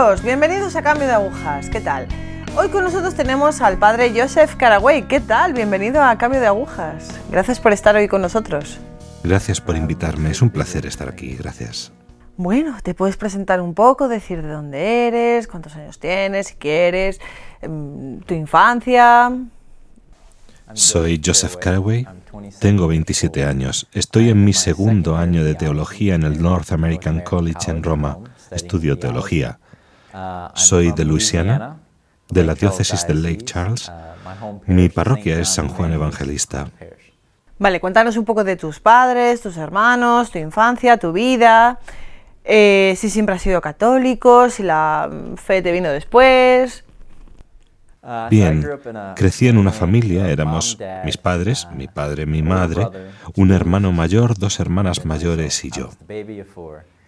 amigos, bienvenidos a Cambio de Agujas. ¿Qué tal? Hoy con nosotros tenemos al padre Joseph Caraway. ¿Qué tal? Bienvenido a Cambio de Agujas. Gracias por estar hoy con nosotros. Gracias por invitarme, es un placer estar aquí, gracias. Bueno, te puedes presentar un poco, decir de dónde eres, cuántos años tienes, si quieres, em, tu infancia. Soy Joseph Caraway, tengo 27 años, estoy en mi segundo año de teología en el North American College en Roma, estudio teología. Soy de Luisiana, de la diócesis de Lake Charles. Mi parroquia es San Juan Evangelista. Vale, cuéntanos un poco de tus padres, tus hermanos, tu infancia, tu vida. Eh, si siempre has sido católico, si la fe te vino después. Bien, crecí en una familia, éramos mis padres, mi padre, mi madre, un hermano mayor, dos hermanas mayores y yo.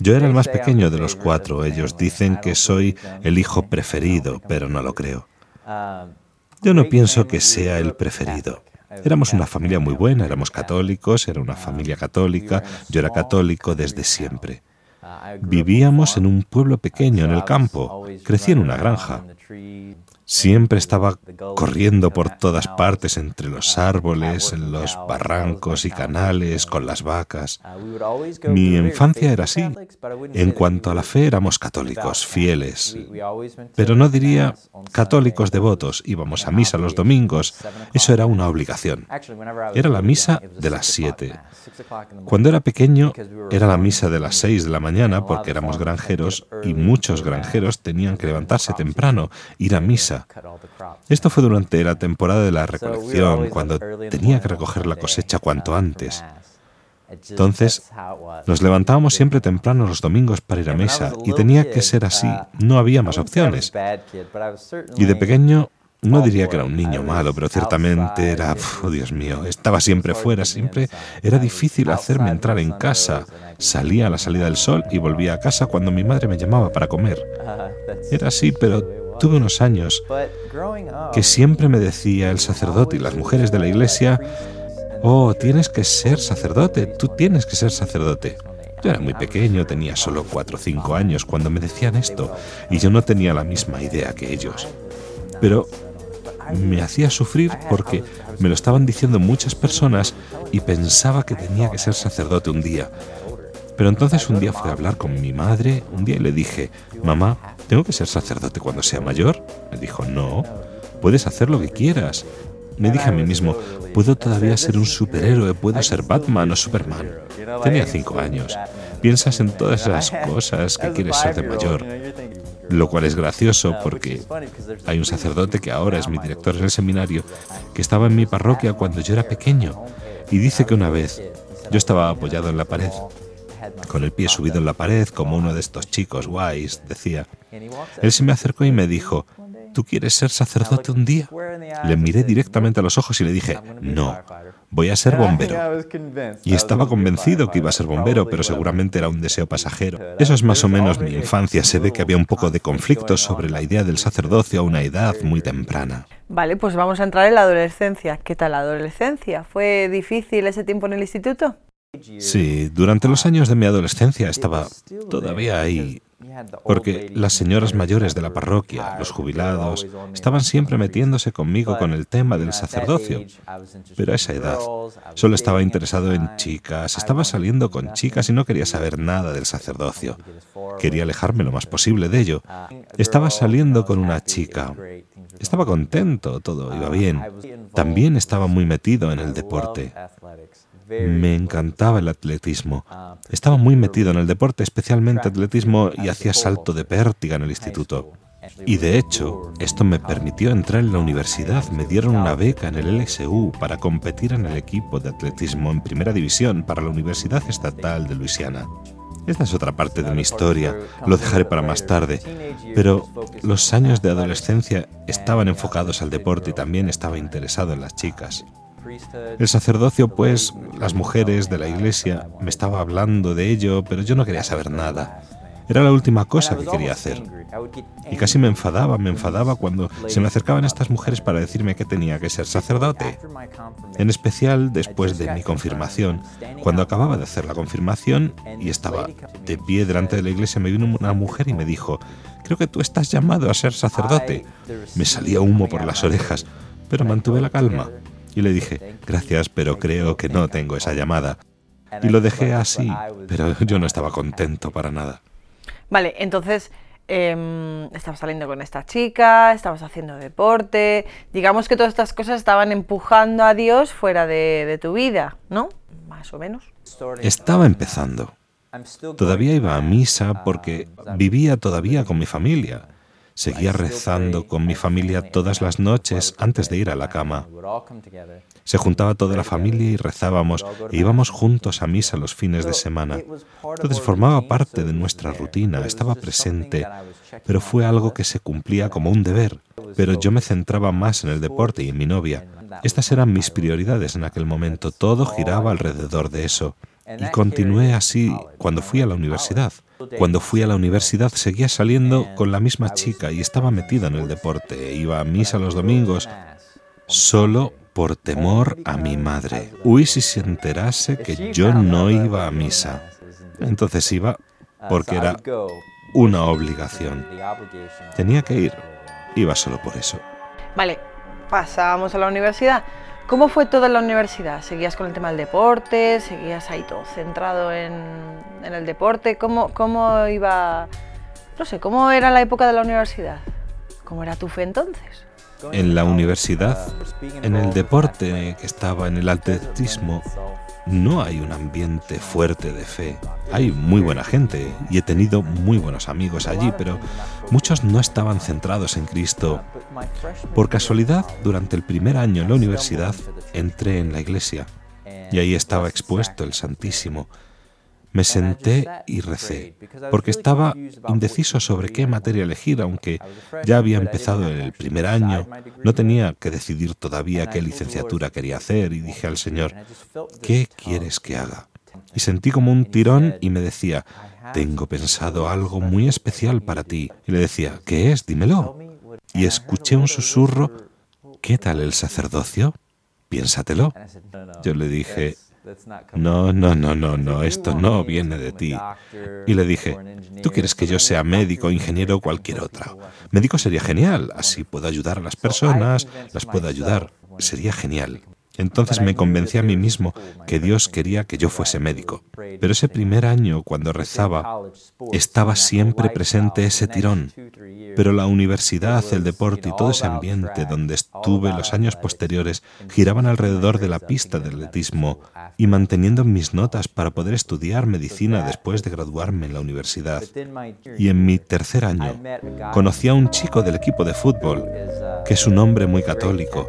Yo era el más pequeño de los cuatro. Ellos dicen que soy el hijo preferido, pero no lo creo. Yo no pienso que sea el preferido. Éramos una familia muy buena, éramos católicos, era una familia católica, yo era católico desde siempre. Vivíamos en un pueblo pequeño, en el campo, crecí en una granja. Siempre estaba corriendo por todas partes entre los árboles, en los barrancos y canales, con las vacas. Mi infancia era así. En cuanto a la fe, éramos católicos, fieles. Pero no diría católicos devotos. Íbamos a misa los domingos. Eso era una obligación. Era la misa de las siete. Cuando era pequeño, era la misa de las seis de la mañana porque éramos granjeros y muchos granjeros tenían que levantarse temprano, ir a misa. Esto fue durante la temporada de la recolección, cuando tenía que recoger la cosecha cuanto antes. Entonces, nos levantábamos siempre temprano los domingos para ir a misa y tenía que ser así, no había más opciones. Y de pequeño no diría que era un niño malo, pero ciertamente era, oh Dios mío, estaba siempre fuera, siempre era difícil hacerme entrar en casa. Salía a la salida del sol y volvía a casa cuando mi madre me llamaba para comer. Era así, pero tuve unos años que siempre me decía el sacerdote y las mujeres de la iglesia, oh, tienes que ser sacerdote, tú tienes que ser sacerdote. Yo era muy pequeño, tenía solo cuatro o cinco años cuando me decían esto, y yo no tenía la misma idea que ellos. Pero me hacía sufrir porque me lo estaban diciendo muchas personas y pensaba que tenía que ser sacerdote un día. Pero entonces un día fui a hablar con mi madre, un día y le dije, mamá, ¿tengo que ser sacerdote cuando sea mayor? Me dijo, no, puedes hacer lo que quieras. Me dije a mí mismo, puedo todavía ser un superhéroe, puedo ser Batman o Superman. Tenía cinco años. Piensas en todas esas cosas que quieres ser de mayor. Lo cual es gracioso porque hay un sacerdote que ahora es mi director en el seminario, que estaba en mi parroquia cuando yo era pequeño, y dice que una vez yo estaba apoyado en la pared con el pie subido en la pared como uno de estos chicos guays, decía. Él se me acercó y me dijo, ¿tú quieres ser sacerdote un día? Le miré directamente a los ojos y le dije, no, voy a ser bombero. Y estaba convencido que iba a ser bombero, pero seguramente era un deseo pasajero. Eso es más o menos mi infancia. Se ve que había un poco de conflicto sobre la idea del sacerdocio a una edad muy temprana. Vale, pues vamos a entrar en la adolescencia. ¿Qué tal la adolescencia? ¿Fue difícil ese tiempo en el instituto? Sí, durante los años de mi adolescencia estaba todavía ahí, porque las señoras mayores de la parroquia, los jubilados, estaban siempre metiéndose conmigo con el tema del sacerdocio. Pero a esa edad solo estaba interesado en chicas, estaba saliendo con chicas y no quería saber nada del sacerdocio. Quería alejarme lo más posible de ello. Estaba saliendo con una chica. Estaba contento, todo iba bien. También estaba muy metido en el deporte. Me encantaba el atletismo. Estaba muy metido en el deporte, especialmente atletismo, y hacía salto de pértiga en el instituto. Y de hecho, esto me permitió entrar en la universidad. Me dieron una beca en el LSU para competir en el equipo de atletismo en primera división para la Universidad Estatal de Luisiana. Esta es otra parte de mi historia, lo dejaré para más tarde, pero los años de adolescencia estaban enfocados al deporte y también estaba interesado en las chicas. El sacerdocio, pues, las mujeres de la iglesia, me estaba hablando de ello, pero yo no quería saber nada. Era la última cosa que quería hacer. Y casi me enfadaba, me enfadaba cuando se me acercaban estas mujeres para decirme que tenía que ser sacerdote. En especial después de mi confirmación. Cuando acababa de hacer la confirmación y estaba de pie delante de la iglesia, me vino una mujer y me dijo, creo que tú estás llamado a ser sacerdote. Me salía humo por las orejas, pero mantuve la calma. Y le dije, gracias, pero creo que no tengo esa llamada. Y lo dejé así, pero yo no estaba contento para nada. Vale, entonces eh, estabas saliendo con esta chica, estabas haciendo deporte, digamos que todas estas cosas estaban empujando a Dios fuera de tu vida, ¿no? Más o menos. Estaba empezando. Todavía iba a misa porque vivía todavía con mi familia. Seguía rezando con mi familia todas las noches antes de ir a la cama. Se juntaba toda la familia y rezábamos e íbamos juntos a misa los fines de semana. Entonces formaba parte de nuestra rutina, estaba presente, pero fue algo que se cumplía como un deber. Pero yo me centraba más en el deporte y en mi novia. Estas eran mis prioridades en aquel momento, todo giraba alrededor de eso. Y continué así cuando fui a la universidad. Cuando fui a la universidad seguía saliendo con la misma chica y estaba metida en el deporte. Iba a misa los domingos solo por temor a mi madre. Uy, si se enterase que yo no iba a misa. Entonces iba porque era una obligación. Tenía que ir. Iba solo por eso. Vale, pasábamos a la universidad. ¿Cómo fue toda la universidad? ¿Seguías con el tema del deporte? ¿Seguías ahí todo centrado en, el deporte? ¿Cómo, ¿Cómo iba, no sé, cómo era la época de la universidad? ¿Cómo era tu fe entonces? En la universidad, en el deporte que estaba en el atletismo, no hay un ambiente fuerte de fe. Hay muy buena gente y he tenido muy buenos amigos allí, pero muchos no estaban centrados en Cristo. Por casualidad, durante el primer año en la universidad, entré en la iglesia y ahí estaba expuesto el Santísimo me senté y recé, porque estaba indeciso sobre qué materia elegir, aunque ya había empezado el primer año, no tenía que decidir todavía qué licenciatura quería hacer y dije al Señor, ¿qué quieres que haga? Y sentí como un tirón y me decía, tengo pensado algo muy especial para ti. Y le decía, ¿qué es? Dímelo. Y escuché un susurro, ¿qué tal el sacerdocio? Piénsatelo. Yo le dije, no, no, no, no, no, esto no viene de ti. Y le dije, tú quieres que yo sea médico, ingeniero o cualquier otra. Médico sería genial, así puedo ayudar a las personas, las puedo ayudar, sería genial. Entonces me convencí a mí mismo que Dios quería que yo fuese médico. Pero ese primer año, cuando rezaba, estaba siempre presente ese tirón. Pero la universidad, el deporte y todo ese ambiente donde estuve los años posteriores giraban alrededor de la pista de atletismo y manteniendo mis notas para poder estudiar medicina después de graduarme en la universidad. Y en mi tercer año conocí a un chico del equipo de fútbol, que es un hombre muy católico,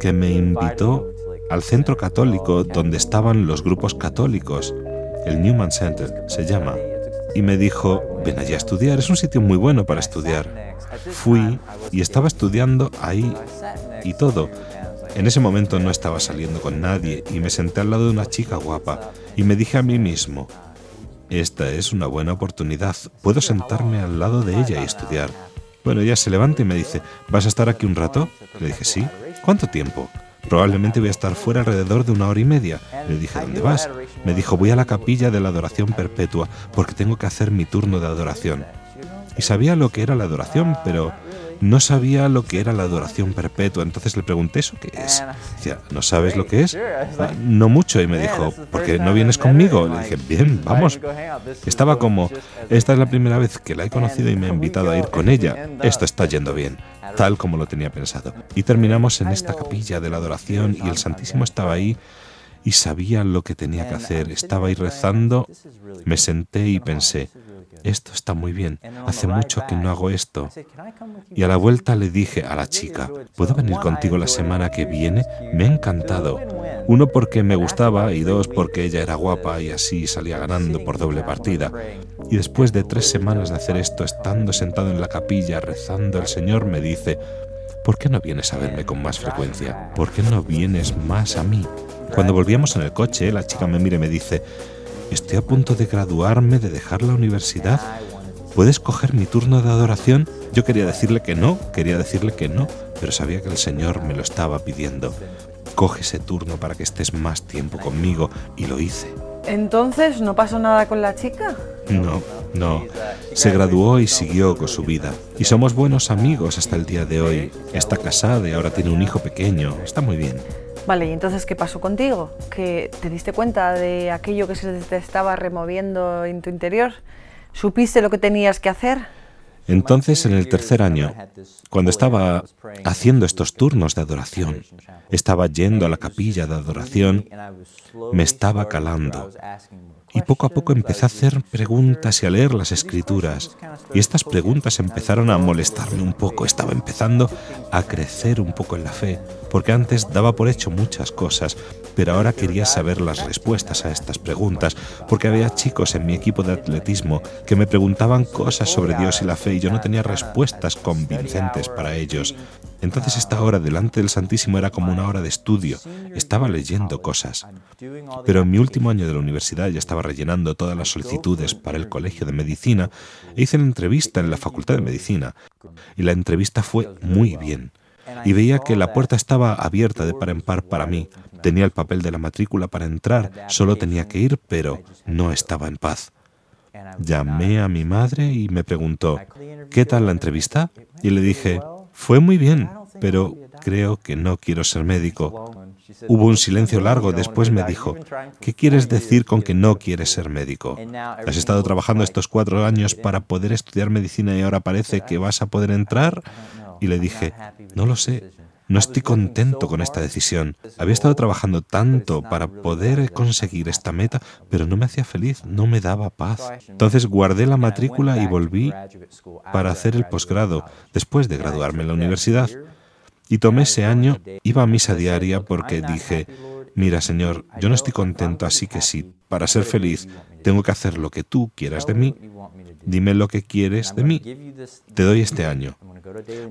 que me invitó al centro católico donde estaban los grupos católicos, el Newman Center se llama, y me dijo, ven allí a estudiar, es un sitio muy bueno para estudiar. Fui y estaba estudiando ahí y todo. En ese momento no estaba saliendo con nadie y me senté al lado de una chica guapa y me dije a mí mismo, esta es una buena oportunidad, puedo sentarme al lado de ella y estudiar. Bueno, ella se levanta y me dice, ¿vas a estar aquí un rato? Le dije, sí. ¿Cuánto tiempo? Probablemente voy a estar fuera alrededor de una hora y media. Le dije, ¿dónde vas? Me dijo, voy a la capilla de la adoración perpetua porque tengo que hacer mi turno de adoración. Y sabía lo que era la adoración, pero no sabía lo que era la adoración perpetua. Entonces le pregunté, ¿eso qué es? Decía, ¿no sabes lo que es? Ah, no mucho. Y me dijo, ¿por qué no vienes conmigo? Le dije, bien, vamos. Estaba como, esta es la primera vez que la he conocido y me ha invitado a ir con ella. Esto está yendo bien tal como lo tenía pensado. Y terminamos en esta capilla de la adoración y el Santísimo estaba ahí y sabía lo que tenía que hacer. Estaba ahí rezando, me senté y pensé, esto está muy bien, hace mucho que no hago esto. Y a la vuelta le dije a la chica, ¿puedo venir contigo la semana que viene? Me ha encantado. Uno porque me gustaba y dos porque ella era guapa y así salía ganando por doble partida. Y después de tres semanas de hacer esto, estando sentado en la capilla rezando, el Señor me dice, ¿por qué no vienes a verme con más frecuencia? ¿Por qué no vienes más a mí? Cuando volvíamos en el coche, la chica me mira y me dice, estoy a punto de graduarme, de dejar la universidad ¿puedes coger mi turno de adoración? Yo quería decirle que no, quería decirle que no, pero sabía que el Señor me lo estaba pidiendo. Coge ese turno para que estés más tiempo conmigo y lo hice. Entonces, ¿no pasó nada con la chica? No, no. Se graduó y siguió con su vida. Y somos buenos amigos hasta el día de hoy. Está casada y ahora tiene un hijo pequeño. Está muy bien. Vale, ¿y entonces qué pasó contigo? ¿Que te diste cuenta de aquello que se te estaba removiendo en tu interior? ¿Supiste lo que tenías que hacer? Entonces, en el tercer año, cuando estaba haciendo estos turnos de adoración, estaba yendo a la capilla de adoración, me estaba calando. Y poco a poco empecé a hacer preguntas y a leer las escrituras. Y estas preguntas empezaron a molestarme un poco. Estaba empezando a crecer un poco en la fe, porque antes daba por hecho muchas cosas, pero ahora quería saber las respuestas a estas preguntas, porque había chicos en mi equipo de atletismo que me preguntaban cosas sobre Dios y la fe y yo no tenía respuestas convincentes para ellos. Entonces esta hora delante del Santísimo era como una hora de estudio. Estaba leyendo cosas. Pero en mi último año de la universidad ya estaba rellenando todas las solicitudes para el Colegio de Medicina e hice la entrevista en la Facultad de Medicina. Y la entrevista fue muy bien. Y veía que la puerta estaba abierta de par en par para mí. Tenía el papel de la matrícula para entrar, solo tenía que ir, pero no estaba en paz. Llamé a mi madre y me preguntó, ¿qué tal la entrevista? Y le dije, fue muy bien, pero creo que no quiero ser médico. Hubo un silencio largo, después me dijo, ¿qué quieres decir con que no quieres ser médico? ¿Has estado trabajando estos cuatro años para poder estudiar medicina y ahora parece que vas a poder entrar? Y le dije, no lo sé, no estoy contento con esta decisión. Había estado trabajando tanto para poder conseguir esta meta, pero no me hacía feliz, no me daba paz. Entonces guardé la matrícula y volví para hacer el posgrado, después de graduarme en la universidad. Y tomé ese año, iba a misa diaria porque dije, mira Señor, yo no estoy contento, así que sí, para ser feliz, tengo que hacer lo que tú quieras de mí. Dime lo que quieres de mí. Te doy este año.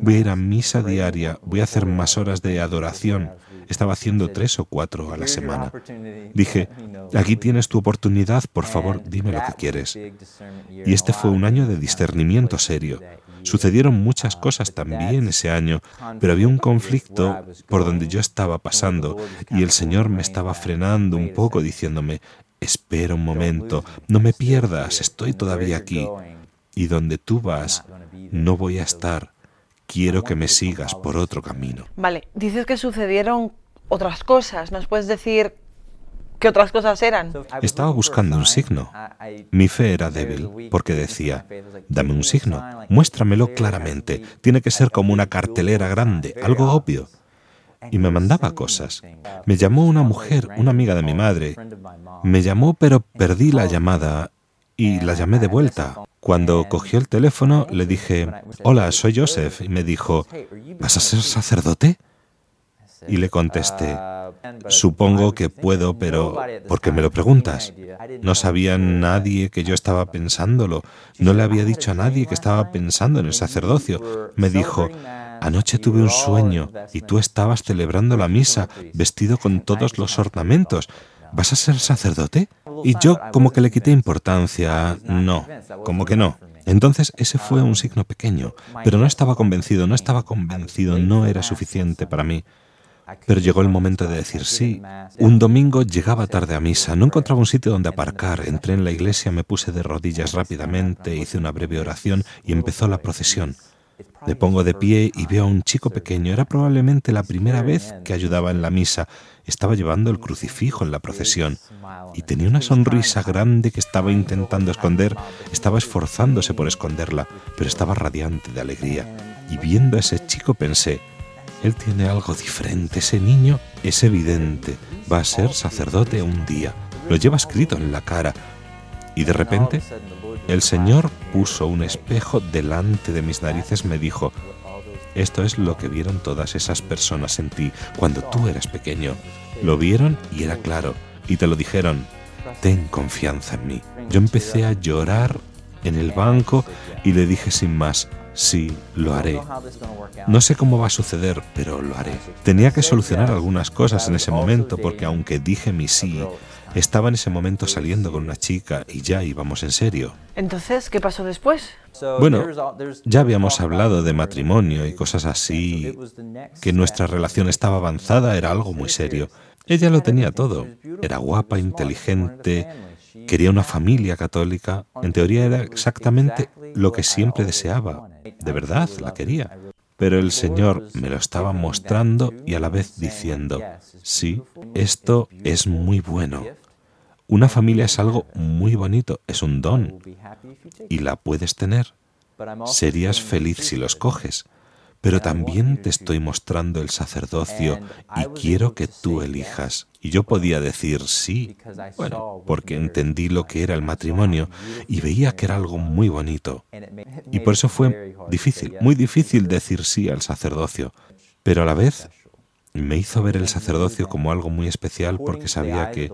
Voy a ir a misa diaria, voy a hacer más horas de adoración. Estaba haciendo tres o cuatro a la semana. Dije, aquí tienes tu oportunidad, por favor, dime lo que quieres. Y este fue un año de discernimiento serio. Sucedieron muchas cosas también ese año, pero había un conflicto por donde yo estaba pasando y el Señor me estaba frenando un poco diciéndome, espera un momento, no me pierdas, estoy todavía aquí. Y donde tú vas, no voy a estar. Quiero que me sigas por otro camino. Vale, dices que sucedieron otras cosas. ¿Nos puedes decir qué otras cosas eran? Estaba buscando un signo. Mi fe era débil porque decía, dame un signo, muéstramelo claramente. Tiene que ser como una cartelera grande, algo obvio y me mandaba cosas. Me llamó una mujer, una amiga de mi madre. Me llamó pero perdí la llamada y la llamé de vuelta. Cuando cogió el teléfono le dije, hola, soy Joseph. Y me dijo, ¿vas a ser sacerdote? Y le contesté, supongo que puedo, pero ¿por qué me lo preguntas? No sabía nadie que yo estaba pensándolo. No le había dicho a nadie que estaba pensando en el sacerdocio. Me dijo, Anoche tuve un sueño y tú estabas celebrando la misa vestido con todos los ornamentos. ¿Vas a ser sacerdote? Y yo como que le quité importancia. No, como que no. Entonces ese fue un signo pequeño, pero no estaba convencido, no estaba convencido, no era suficiente para mí. Pero llegó el momento de decir sí. Un domingo llegaba tarde a misa, no encontraba un sitio donde aparcar, entré en la iglesia, me puse de rodillas rápidamente, hice una breve oración y empezó la procesión. Me pongo de pie y veo a un chico pequeño. Era probablemente la primera vez que ayudaba en la misa. Estaba llevando el crucifijo en la procesión y tenía una sonrisa grande que estaba intentando esconder. Estaba esforzándose por esconderla, pero estaba radiante de alegría. Y viendo a ese chico pensé, él tiene algo diferente. Ese niño es evidente. Va a ser sacerdote un día. Lo lleva escrito en la cara. Y de repente el Señor puso un espejo delante de mis narices, me dijo, esto es lo que vieron todas esas personas en ti cuando tú eras pequeño. Lo vieron y era claro, y te lo dijeron, ten confianza en mí. Yo empecé a llorar en el banco y le dije sin más, sí, lo haré. No sé cómo va a suceder, pero lo haré. Tenía que solucionar algunas cosas en ese momento porque aunque dije mi sí, estaba en ese momento saliendo con una chica y ya íbamos en serio. Entonces, ¿qué pasó después? Bueno, ya habíamos hablado de matrimonio y cosas así, que nuestra relación estaba avanzada era algo muy serio. Ella lo tenía todo. Era guapa, inteligente, quería una familia católica. En teoría era exactamente lo que siempre deseaba. De verdad, la quería. Pero el Señor me lo estaba mostrando y a la vez diciendo, sí, esto es muy bueno. Una familia es algo muy bonito, es un don y la puedes tener. Serías feliz si los coges, pero también te estoy mostrando el sacerdocio y quiero que tú elijas. Y yo podía decir sí, bueno, porque entendí lo que era el matrimonio y veía que era algo muy bonito. Y por eso fue difícil, muy difícil decir sí al sacerdocio, pero a la vez me hizo ver el sacerdocio como algo muy especial porque sabía que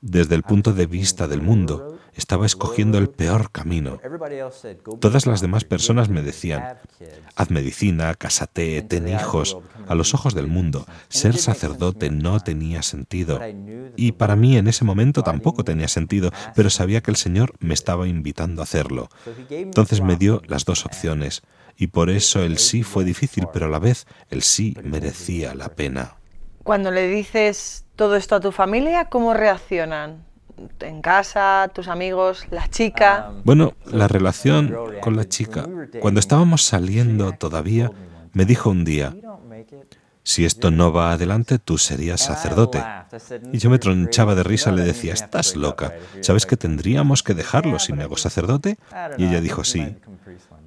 desde el punto de vista del mundo, estaba escogiendo el peor camino. Todas las demás personas me decían, haz medicina, cásate, ten hijos. A los ojos del mundo, ser sacerdote no tenía sentido. Y para mí en ese momento tampoco tenía sentido, pero sabía que el Señor me estaba invitando a hacerlo. Entonces me dio las dos opciones, y por eso el sí fue difícil, pero a la vez el sí merecía la pena. Cuando le dices todo esto a tu familia, ¿cómo reaccionan? ¿En casa, tus amigos, la chica? Bueno, la relación con la chica. Cuando estábamos saliendo todavía, me dijo un día, si esto no va adelante, tú serías sacerdote. Y yo me tronchaba de risa, le decía, estás loca, ¿sabes que tendríamos que dejarlo si me hago sacerdote? Y ella dijo, sí,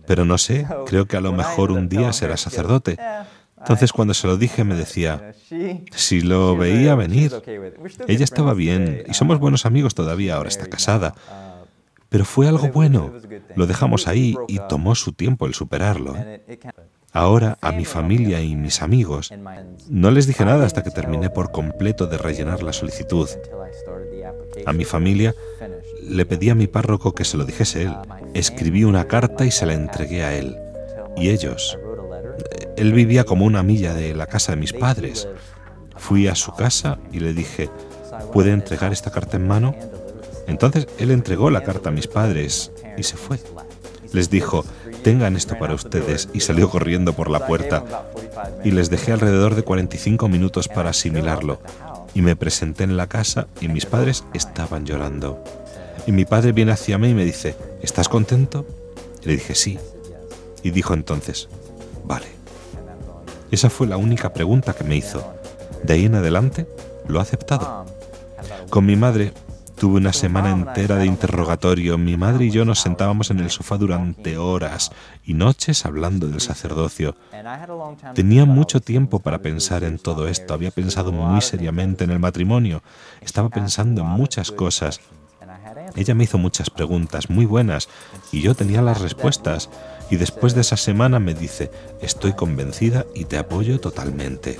pero no sé, creo que a lo mejor un día serás sacerdote. Entonces cuando se lo dije me decía, si lo veía venir, ella estaba bien y somos buenos amigos todavía, ahora está casada. Pero fue algo bueno, lo dejamos ahí y tomó su tiempo el superarlo. ¿eh? Ahora a mi familia y mis amigos no les dije nada hasta que terminé por completo de rellenar la solicitud. A mi familia le pedí a mi párroco que se lo dijese él. Escribí una carta y se la entregué a él. Y ellos, él vivía como una milla de la casa de mis padres. Fui a su casa y le dije, ¿puede entregar esta carta en mano? Entonces él entregó la carta a mis padres y se fue. Les dijo, tengan esto para ustedes y salió corriendo por la puerta. Y les dejé alrededor de 45 minutos para asimilarlo. Y me presenté en la casa y mis padres estaban llorando. Y mi padre viene hacia mí y me dice, ¿estás contento? le dije, sí. Y dijo entonces, vale. Esa fue la única pregunta que me hizo. De ahí en adelante lo ha aceptado. Con mi madre tuve una semana entera de interrogatorio. Mi madre y yo nos sentábamos en el sofá durante horas y noches hablando del sacerdocio. Tenía mucho tiempo para pensar en todo esto. Había pensado muy seriamente en el matrimonio. Estaba pensando en muchas cosas. Ella me hizo muchas preguntas muy buenas y yo tenía las respuestas. Y después de esa semana me dice, estoy convencida y te apoyo totalmente.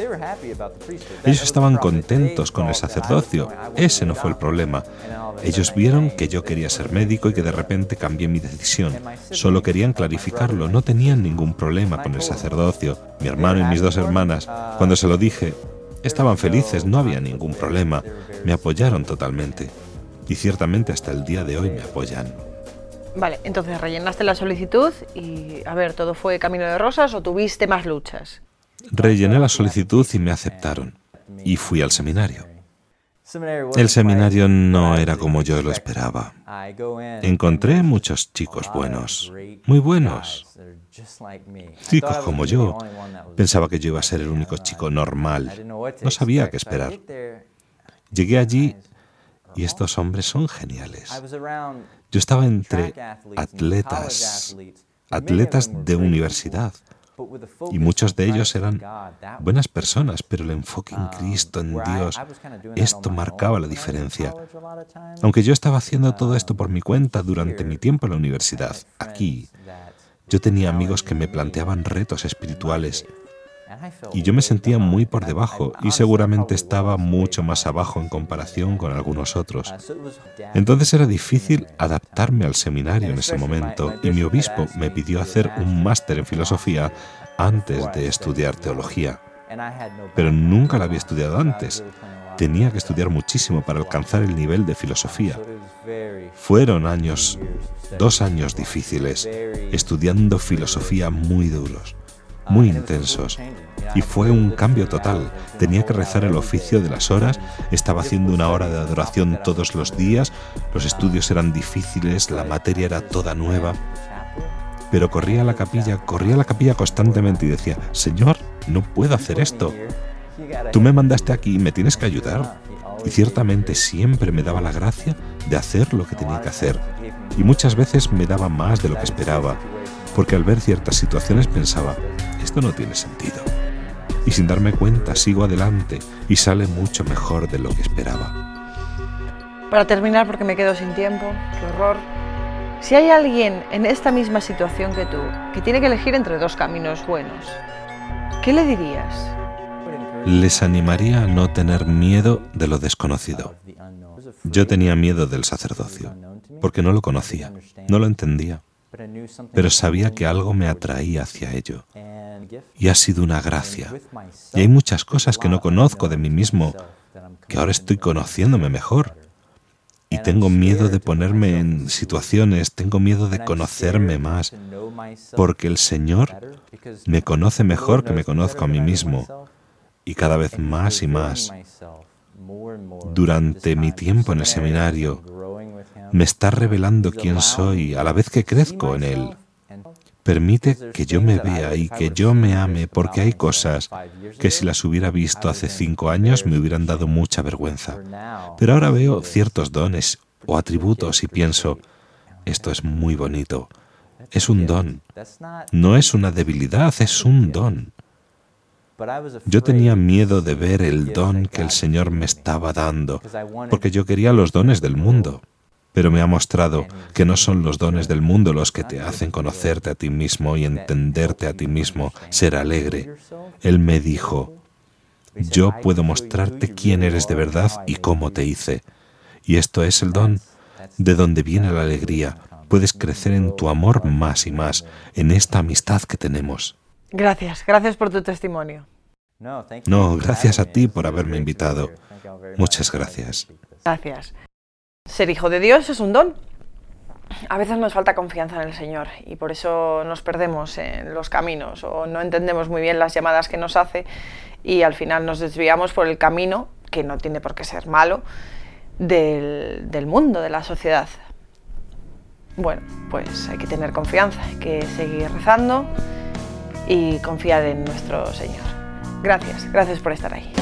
Ellos estaban contentos con el sacerdocio, ese no fue el problema. Ellos vieron que yo quería ser médico y que de repente cambié mi decisión. Solo querían clarificarlo, no tenían ningún problema con el sacerdocio. Mi hermano y mis dos hermanas, cuando se lo dije, estaban felices, no había ningún problema. Me apoyaron totalmente. Y ciertamente hasta el día de hoy me apoyan. Vale, entonces rellenaste la solicitud y, a ver, ¿todo fue camino de rosas o tuviste más luchas? Rellené la solicitud y me aceptaron. Y fui al seminario. El seminario no era como yo lo esperaba. Encontré muchos chicos buenos, muy buenos. Chicos como yo. Pensaba que yo iba a ser el único chico normal. No sabía qué esperar. Llegué allí y estos hombres son geniales. Yo estaba entre atletas, atletas de universidad, y muchos de ellos eran buenas personas, pero el enfoque en Cristo, en Dios, esto marcaba la diferencia. Aunque yo estaba haciendo todo esto por mi cuenta durante mi tiempo en la universidad, aquí, yo tenía amigos que me planteaban retos espirituales y yo me sentía muy por debajo y seguramente estaba mucho más abajo en comparación con algunos otros. Entonces era difícil adaptarme al seminario en ese momento y mi obispo me pidió hacer un máster en filosofía antes de estudiar teología. Pero nunca la había estudiado antes. Tenía que estudiar muchísimo para alcanzar el nivel de filosofía. Fueron años, dos años difíciles, estudiando filosofía muy duros, muy intensos. Y fue un cambio total. Tenía que rezar el oficio de las horas, estaba haciendo una hora de adoración todos los días, los estudios eran difíciles, la materia era toda nueva. Pero corría a la capilla, corría a la capilla constantemente y decía, Señor, no puedo hacer esto. Tú me mandaste aquí me tienes que ayudar. Y ciertamente siempre me daba la gracia de hacer lo que tenía que hacer. Y muchas veces me daba más de lo que esperaba, porque al ver ciertas situaciones pensaba, esto no tiene sentido. Y sin darme cuenta sigo adelante y sale mucho mejor de lo que esperaba. Para terminar, porque me quedo sin tiempo, qué horror. Si hay alguien en esta misma situación que tú, que tiene que elegir entre dos caminos buenos, ¿qué le dirías? Les animaría a no tener miedo de lo desconocido. Yo tenía miedo del sacerdocio, porque no lo conocía, no lo entendía, pero sabía que algo me atraía hacia ello. Y ha sido una gracia. Y hay muchas cosas que no conozco de mí mismo, que ahora estoy conociéndome mejor. Y tengo miedo de ponerme en situaciones, tengo miedo de conocerme más, porque el Señor me conoce mejor que me conozco a mí mismo y cada vez más y más. Durante mi tiempo en el seminario, me está revelando quién soy a la vez que crezco en él. Permite que yo me vea y que yo me ame porque hay cosas que si las hubiera visto hace cinco años me hubieran dado mucha vergüenza. Pero ahora veo ciertos dones o atributos y pienso, esto es muy bonito. Es un don. No es una debilidad, es un don. Yo tenía miedo de ver el don que el Señor me estaba dando, porque yo quería los dones del mundo. Pero me ha mostrado que no son los dones del mundo los que te hacen conocerte a ti mismo y entenderte a ti mismo, ser alegre. Él me dijo, yo puedo mostrarte quién eres de verdad y cómo te hice. Y esto es el don, de donde viene la alegría. Puedes crecer en tu amor más y más, en esta amistad que tenemos. Gracias, gracias por tu testimonio. No, gracias a ti por haberme invitado. Muchas gracias. Gracias. Ser hijo de Dios es un don. A veces nos falta confianza en el Señor y por eso nos perdemos en los caminos o no entendemos muy bien las llamadas que nos hace y al final nos desviamos por el camino, que no tiene por qué ser malo, del, del mundo, de la sociedad. Bueno, pues hay que tener confianza, hay que seguir rezando y confiar en nuestro Señor. Gracias, gracias por estar ahí.